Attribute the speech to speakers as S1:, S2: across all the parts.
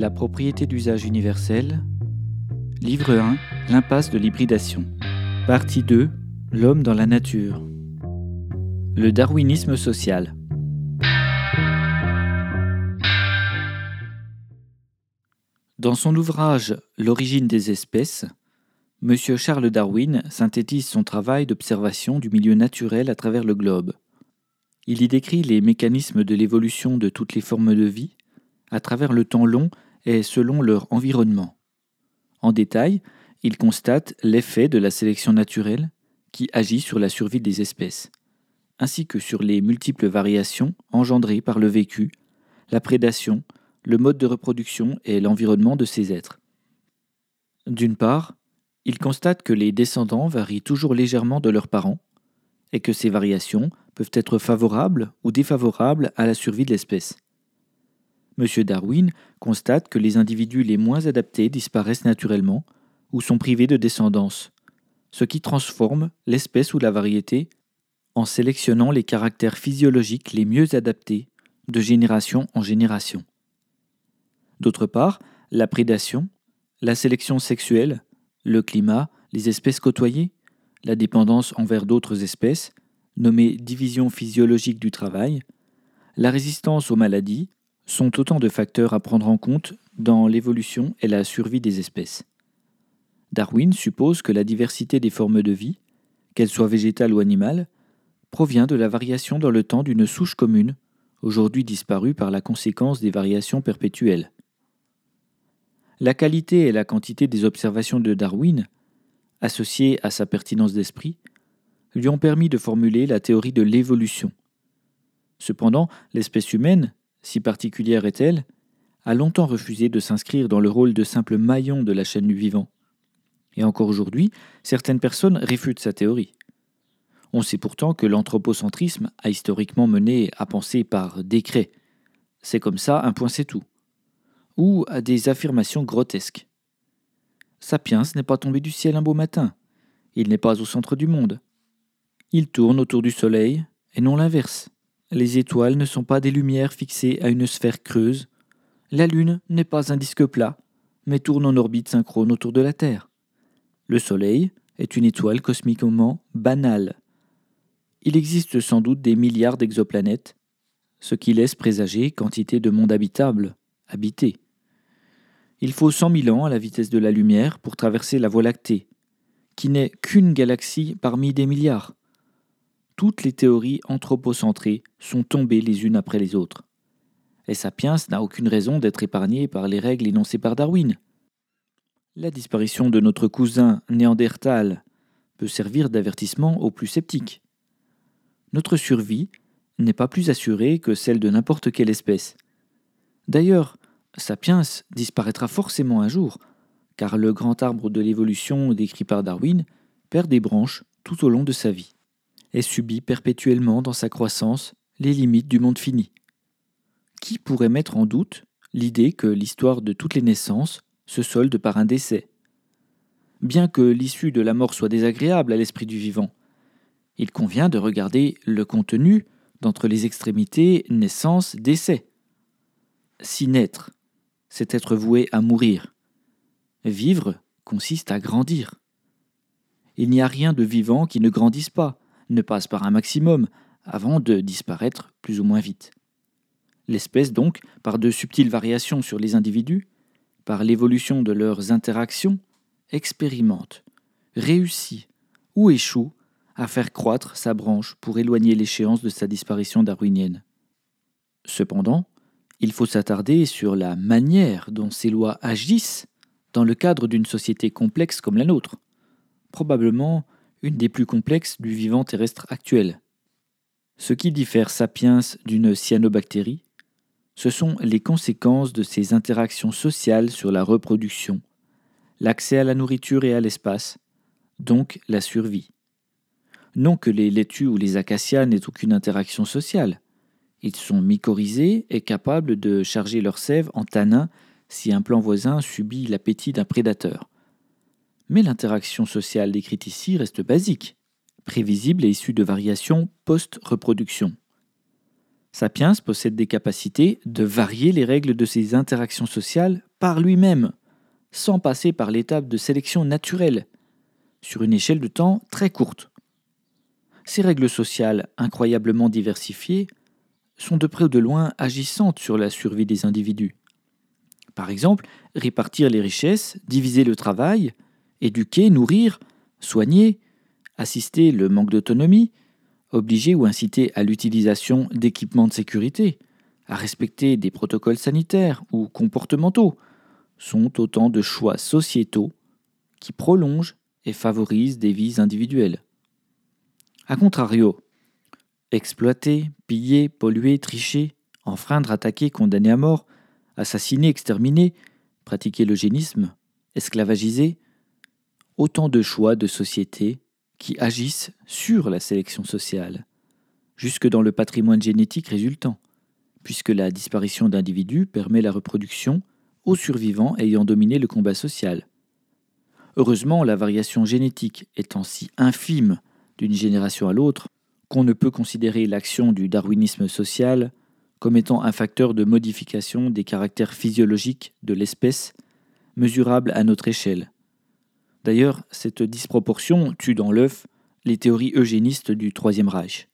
S1: La propriété d'usage universel. Livre 1. L'impasse de l'hybridation. Partie 2. L'homme dans la nature. Le darwinisme social. Dans son ouvrage L'origine des espèces, M. Charles Darwin synthétise son travail d'observation du milieu naturel à travers le globe. Il y décrit les mécanismes de l'évolution de toutes les formes de vie, à travers le temps long et selon leur environnement. En détail, il constate l'effet de la sélection naturelle qui agit sur la survie des espèces, ainsi que sur les multiples variations engendrées par le vécu, la prédation, le mode de reproduction et l'environnement de ces êtres. D'une part, il constate que les descendants varient toujours légèrement de leurs parents, et que ces variations peuvent être favorables ou défavorables à la survie de l'espèce. M. Darwin constate que les individus les moins adaptés disparaissent naturellement ou sont privés de descendance, ce qui transforme l'espèce ou la variété en sélectionnant les caractères physiologiques les mieux adaptés de génération en génération. D'autre part, la prédation, la sélection sexuelle, le climat, les espèces côtoyées, la dépendance envers d'autres espèces, nommée division physiologique du travail, la résistance aux maladies, sont autant de facteurs à prendre en compte dans l'évolution et la survie des espèces. Darwin suppose que la diversité des formes de vie, qu'elles soient végétales ou animales, provient de la variation dans le temps d'une souche commune, aujourd'hui disparue par la conséquence des variations perpétuelles. La qualité et la quantité des observations de Darwin, associées à sa pertinence d'esprit, lui ont permis de formuler la théorie de l'évolution. Cependant, l'espèce humaine, si particulière est-elle, a longtemps refusé de s'inscrire dans le rôle de simple maillon de la chaîne du vivant. Et encore aujourd'hui, certaines personnes réfutent sa théorie. On sait pourtant que l'anthropocentrisme a historiquement mené à penser par décret. C'est comme ça, un point c'est tout ou à des affirmations grotesques. Sapiens n'est pas tombé du ciel un beau matin. Il n'est pas au centre du monde. Il tourne autour du Soleil, et non l'inverse. Les étoiles ne sont pas des lumières fixées à une sphère creuse. La Lune n'est pas un disque plat, mais tourne en orbite synchrone autour de la Terre. Le Soleil est une étoile cosmiquement banale. Il existe sans doute des milliards d'exoplanètes, ce qui laisse présager quantité de mondes habitables, habités. Il faut cent mille ans à la vitesse de la lumière pour traverser la Voie lactée, qui n'est qu'une galaxie parmi des milliards. Toutes les théories anthropocentrées sont tombées les unes après les autres. Et Sapiens n'a aucune raison d'être épargné par les règles énoncées par Darwin. La disparition de notre cousin Néandertal peut servir d'avertissement aux plus sceptiques. Notre survie n'est pas plus assurée que celle de n'importe quelle espèce. D'ailleurs, Sapiens disparaîtra forcément un jour, car le grand arbre de l'évolution décrit par Darwin perd des branches tout au long de sa vie, et subit perpétuellement dans sa croissance les limites du monde fini. Qui pourrait mettre en doute l'idée que l'histoire de toutes les naissances se solde par un décès? Bien que l'issue de la mort soit désagréable à l'esprit du vivant, il convient de regarder le contenu d'entre les extrémités naissance-décès. Si naître c'est être voué à mourir. Vivre consiste à grandir. Il n'y a rien de vivant qui ne grandisse pas, ne passe par un maximum, avant de disparaître plus ou moins vite. L'espèce donc, par de subtiles variations sur les individus, par l'évolution de leurs interactions, expérimente, réussit ou échoue à faire croître sa branche pour éloigner l'échéance de sa disparition darwinienne. Cependant, il faut s'attarder sur la manière dont ces lois agissent dans le cadre d'une société complexe comme la nôtre, probablement une des plus complexes du vivant terrestre actuel. Ce qui diffère sapiens d'une cyanobactérie, ce sont les conséquences de ces interactions sociales sur la reproduction, l'accès à la nourriture et à l'espace, donc la survie. Non que les laitues ou les acacias n'aient aucune interaction sociale, ils sont mycorhizés et capables de charger leur sève en tanin si un plan voisin subit l'appétit d'un prédateur. Mais l'interaction sociale décrite ici reste basique, prévisible et issue de variations post-reproduction. Sapiens possède des capacités de varier les règles de ces interactions sociales par lui-même, sans passer par l'étape de sélection naturelle, sur une échelle de temps très courte. Ces règles sociales incroyablement diversifiées sont de près ou de loin agissantes sur la survie des individus. Par exemple, répartir les richesses, diviser le travail, éduquer, nourrir, soigner, assister le manque d'autonomie, obliger ou inciter à l'utilisation d'équipements de sécurité, à respecter des protocoles sanitaires ou comportementaux, sont autant de choix sociétaux qui prolongent et favorisent des vies individuelles. A contrario, exploiter, piller, polluer, tricher, enfreindre, attaquer, condamner à mort, assassiner, exterminer, pratiquer l'eugénisme, esclavagiser, autant de choix de société qui agissent sur la sélection sociale, jusque dans le patrimoine génétique résultant, puisque la disparition d'individus permet la reproduction aux survivants ayant dominé le combat social. Heureusement, la variation génétique étant si infime d'une génération à l'autre, qu'on ne peut considérer l'action du darwinisme social comme étant un facteur de modification des caractères physiologiques de l'espèce, mesurable à notre échelle. D'ailleurs, cette disproportion tue dans l'œuf les théories eugénistes du Troisième Reich.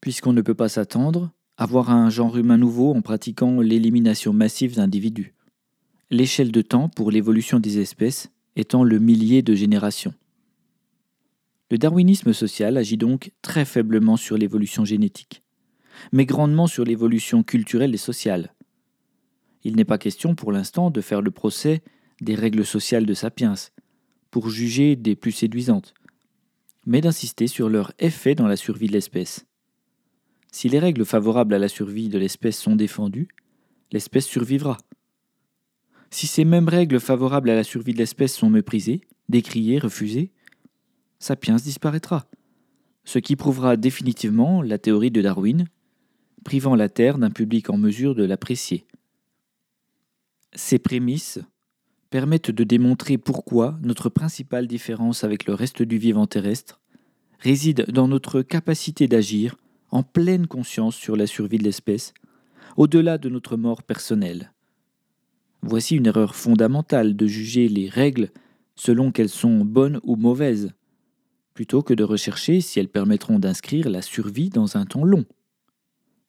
S1: Puisqu'on ne peut pas s'attendre à voir un genre humain nouveau en pratiquant l'élimination massive d'individus l'échelle de temps pour l'évolution des espèces étant le millier de générations. Le darwinisme social agit donc très faiblement sur l'évolution génétique, mais grandement sur l'évolution culturelle et sociale. Il n'est pas question pour l'instant de faire le procès des règles sociales de Sapiens, pour juger des plus séduisantes, mais d'insister sur leur effet dans la survie de l'espèce. Si les règles favorables à la survie de l'espèce sont défendues, l'espèce survivra. Si ces mêmes règles favorables à la survie de l'espèce sont méprisées, décriées, refusées, Sapiens disparaîtra, ce qui prouvera définitivement la théorie de Darwin, privant la Terre d'un public en mesure de l'apprécier. Ces prémices permettent de démontrer pourquoi notre principale différence avec le reste du vivant terrestre réside dans notre capacité d'agir en pleine conscience sur la survie de l'espèce, au-delà de notre mort personnelle. Voici une erreur fondamentale de juger les règles selon qu'elles sont bonnes ou mauvaises, plutôt que de rechercher si elles permettront d'inscrire la survie dans un temps long.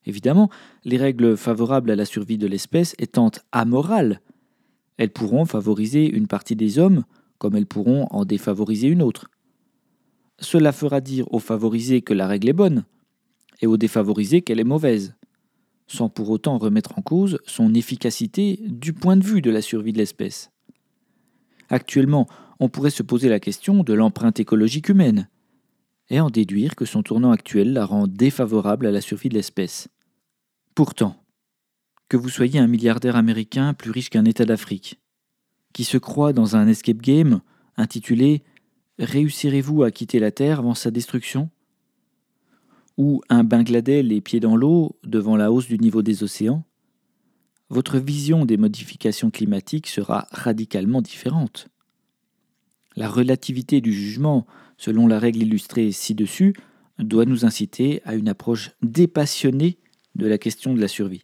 S1: Évidemment, les règles favorables à la survie de l'espèce étant amorales, elles pourront favoriser une partie des hommes comme elles pourront en défavoriser une autre. Cela fera dire aux favorisés que la règle est bonne, et aux défavorisés qu'elle est mauvaise sans pour autant remettre en cause son efficacité du point de vue de la survie de l'espèce. Actuellement, on pourrait se poser la question de l'empreinte écologique humaine, et en déduire que son tournant actuel la rend défavorable à la survie de l'espèce. Pourtant, que vous soyez un milliardaire américain plus riche qu'un État d'Afrique, qui se croit dans un escape game intitulé Réussirez-vous à quitter la Terre avant sa destruction? Ou un Bangladesh les pieds dans l'eau devant la hausse du niveau des océans, votre vision des modifications climatiques sera radicalement différente. La relativité du jugement, selon la règle illustrée ci-dessus, doit nous inciter à une approche dépassionnée de la question de la survie.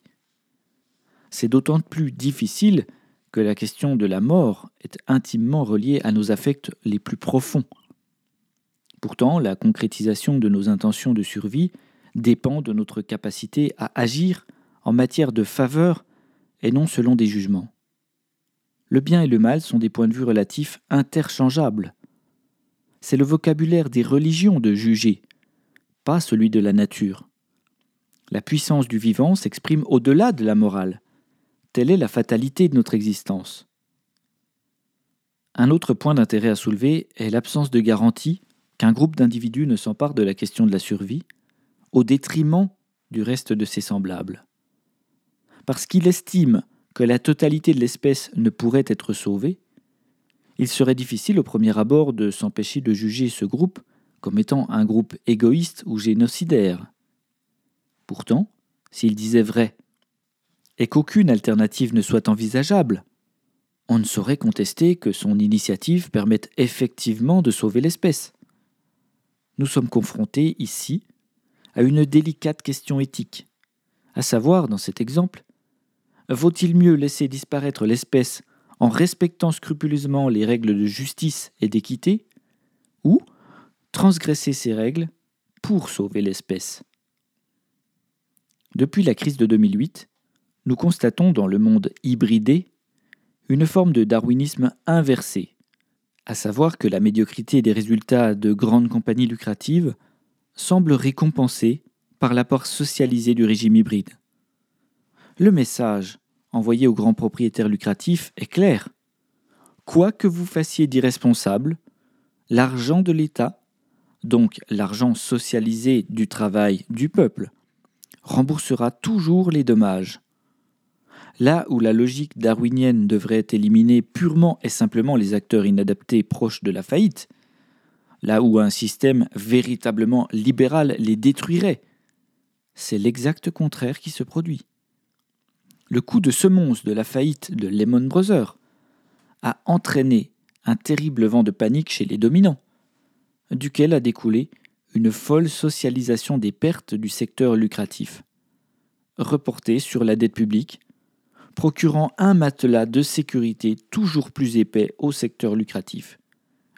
S1: C'est d'autant plus difficile que la question de la mort est intimement reliée à nos affects les plus profonds. Pourtant, la concrétisation de nos intentions de survie dépend de notre capacité à agir en matière de faveur et non selon des jugements. Le bien et le mal sont des points de vue relatifs interchangeables. C'est le vocabulaire des religions de juger, pas celui de la nature. La puissance du vivant s'exprime au-delà de la morale. Telle est la fatalité de notre existence. Un autre point d'intérêt à soulever est l'absence de garantie qu'un groupe d'individus ne s'empare de la question de la survie au détriment du reste de ses semblables. Parce qu'il estime que la totalité de l'espèce ne pourrait être sauvée, il serait difficile au premier abord de s'empêcher de juger ce groupe comme étant un groupe égoïste ou génocidaire. Pourtant, s'il disait vrai, et qu'aucune alternative ne soit envisageable, on ne saurait contester que son initiative permette effectivement de sauver l'espèce. Nous sommes confrontés ici à une délicate question éthique, à savoir, dans cet exemple, Vaut-il mieux laisser disparaître l'espèce en respectant scrupuleusement les règles de justice et d'équité, ou transgresser ces règles pour sauver l'espèce? Depuis la crise de 2008, nous constatons dans le monde hybridé une forme de darwinisme inversé, à savoir que la médiocrité des résultats de grandes compagnies lucratives semble récompensée par l'apport socialisé du régime hybride. Le message envoyé aux grands propriétaires lucratifs est clair. Quoi que vous fassiez d'irresponsable, l'argent de l'État, donc l'argent socialisé du travail du peuple, remboursera toujours les dommages. Là où la logique darwinienne devrait éliminer purement et simplement les acteurs inadaptés proches de la faillite, là où un système véritablement libéral les détruirait, c'est l'exact contraire qui se produit. Le coup de semonce de la faillite de Lehman Brothers a entraîné un terrible vent de panique chez les dominants, duquel a découlé une folle socialisation des pertes du secteur lucratif, reportée sur la dette publique, procurant un matelas de sécurité toujours plus épais au secteur lucratif,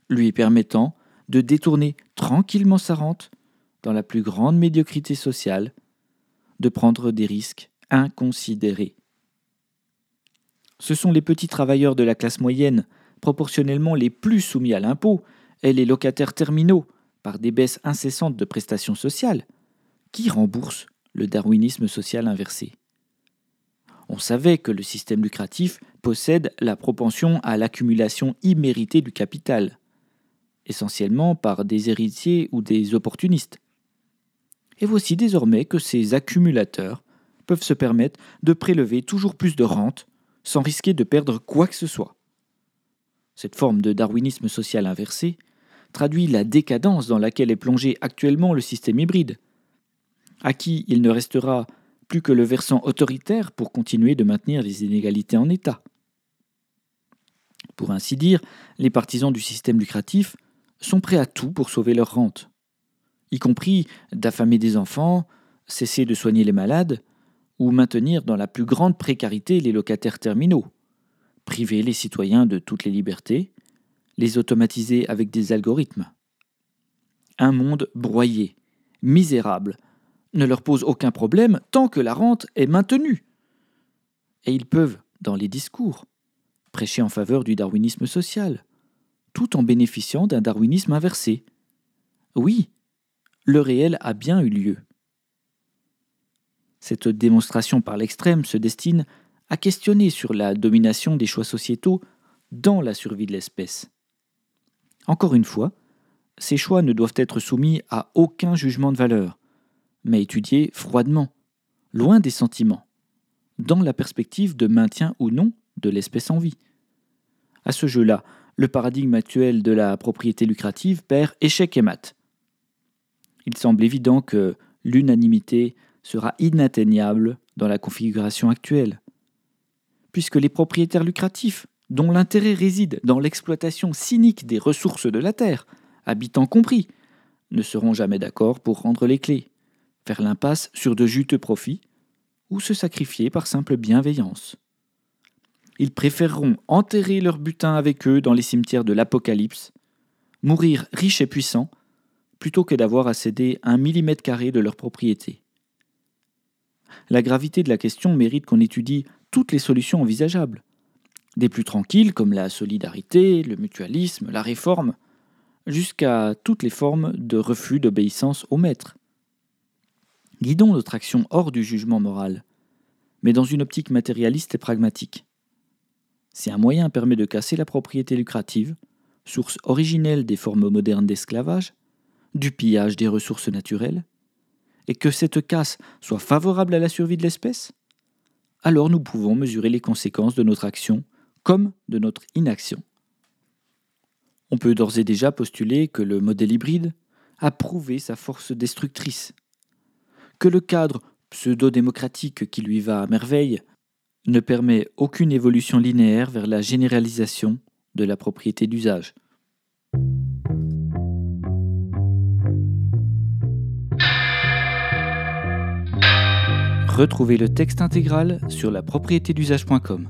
S1: lui permettant de détourner tranquillement sa rente dans la plus grande médiocrité sociale, de prendre des risques inconsidérés. Ce sont les petits travailleurs de la classe moyenne, proportionnellement les plus soumis à l'impôt, et les locataires terminaux, par des baisses incessantes de prestations sociales, qui remboursent le darwinisme social inversé. On savait que le système lucratif possède la propension à l'accumulation imméritée du capital, essentiellement par des héritiers ou des opportunistes. Et voici désormais que ces accumulateurs peuvent se permettre de prélever toujours plus de rentes sans risquer de perdre quoi que ce soit. Cette forme de darwinisme social inversé traduit la décadence dans laquelle est plongé actuellement le système hybride, à qui il ne restera plus que le versant autoritaire pour continuer de maintenir les inégalités en état. Pour ainsi dire, les partisans du système lucratif sont prêts à tout pour sauver leur rente, y compris d'affamer des enfants, cesser de soigner les malades, ou maintenir dans la plus grande précarité les locataires terminaux, priver les citoyens de toutes les libertés, les automatiser avec des algorithmes. Un monde broyé, misérable, ne leur pose aucun problème tant que la rente est maintenue. Et ils peuvent, dans les discours, prêcher en faveur du darwinisme social, tout en bénéficiant d'un darwinisme inversé. Oui, le réel a bien eu lieu. Cette démonstration par l'extrême se destine à questionner sur la domination des choix sociétaux dans la survie de l'espèce. Encore une fois, ces choix ne doivent être soumis à aucun jugement de valeur, mais étudiés froidement, loin des sentiments, dans la perspective de maintien ou non de l'espèce en vie. À ce jeu-là, le paradigme actuel de la propriété lucrative perd échec et mat. Il semble évident que l'unanimité sera inatteignable dans la configuration actuelle, puisque les propriétaires lucratifs, dont l'intérêt réside dans l'exploitation cynique des ressources de la terre, habitants compris, ne seront jamais d'accord pour rendre les clés, faire l'impasse sur de juteux profits, ou se sacrifier par simple bienveillance ils préféreront enterrer leur butin avec eux dans les cimetières de l'Apocalypse, mourir riches et puissants, plutôt que d'avoir à céder un millimètre carré de leur propriété. La gravité de la question mérite qu'on étudie toutes les solutions envisageables, des plus tranquilles comme la solidarité, le mutualisme, la réforme, jusqu'à toutes les formes de refus d'obéissance au maître. Guidons notre action hors du jugement moral, mais dans une optique matérialiste et pragmatique. Si un moyen permet de casser la propriété lucrative, source originelle des formes modernes d'esclavage, du pillage des ressources naturelles, et que cette casse soit favorable à la survie de l'espèce, alors nous pouvons mesurer les conséquences de notre action comme de notre inaction. On peut d'ores et déjà postuler que le modèle hybride a prouvé sa force destructrice, que le cadre pseudo-démocratique qui lui va à merveille ne permet aucune évolution linéaire vers la généralisation de la propriété d'usage. Retrouvez le texte intégral sur la propriété d'usage.com.